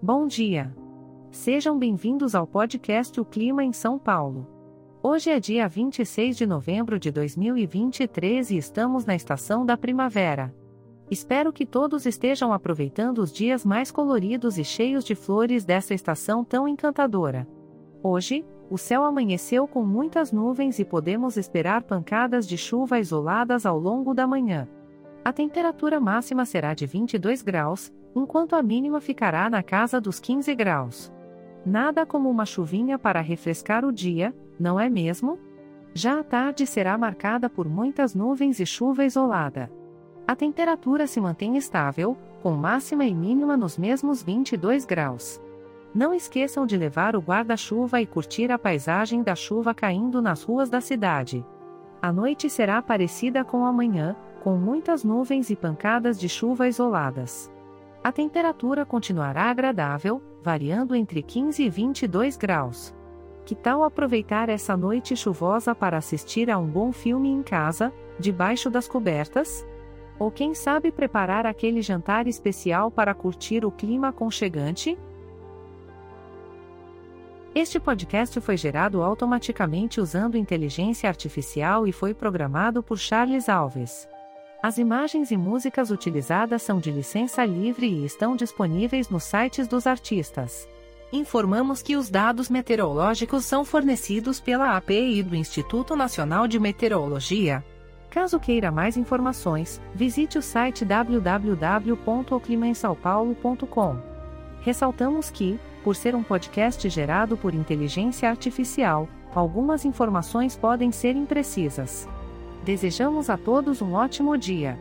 Bom dia. Sejam bem-vindos ao podcast O Clima em São Paulo. Hoje é dia 26 de novembro de 2023 e estamos na estação da primavera. Espero que todos estejam aproveitando os dias mais coloridos e cheios de flores dessa estação tão encantadora. Hoje, o céu amanheceu com muitas nuvens e podemos esperar pancadas de chuva isoladas ao longo da manhã. A temperatura máxima será de 22 graus, enquanto a mínima ficará na casa dos 15 graus. Nada como uma chuvinha para refrescar o dia, não é mesmo? Já a tarde será marcada por muitas nuvens e chuva isolada. A temperatura se mantém estável, com máxima e mínima nos mesmos 22 graus. Não esqueçam de levar o guarda-chuva e curtir a paisagem da chuva caindo nas ruas da cidade. A noite será parecida com a manhã, com muitas nuvens e pancadas de chuva isoladas. A temperatura continuará agradável, variando entre 15 e 22 graus. Que tal aproveitar essa noite chuvosa para assistir a um bom filme em casa, debaixo das cobertas? Ou quem sabe preparar aquele jantar especial para curtir o clima aconchegante? Este podcast foi gerado automaticamente usando inteligência artificial e foi programado por Charles Alves. As imagens e músicas utilizadas são de licença livre e estão disponíveis nos sites dos artistas. Informamos que os dados meteorológicos são fornecidos pela API do Instituto Nacional de Meteorologia. Caso queira mais informações, visite o site www.oclimaemsaopaulo.com. Ressaltamos que, por ser um podcast gerado por inteligência artificial, algumas informações podem ser imprecisas. Desejamos a todos um ótimo dia.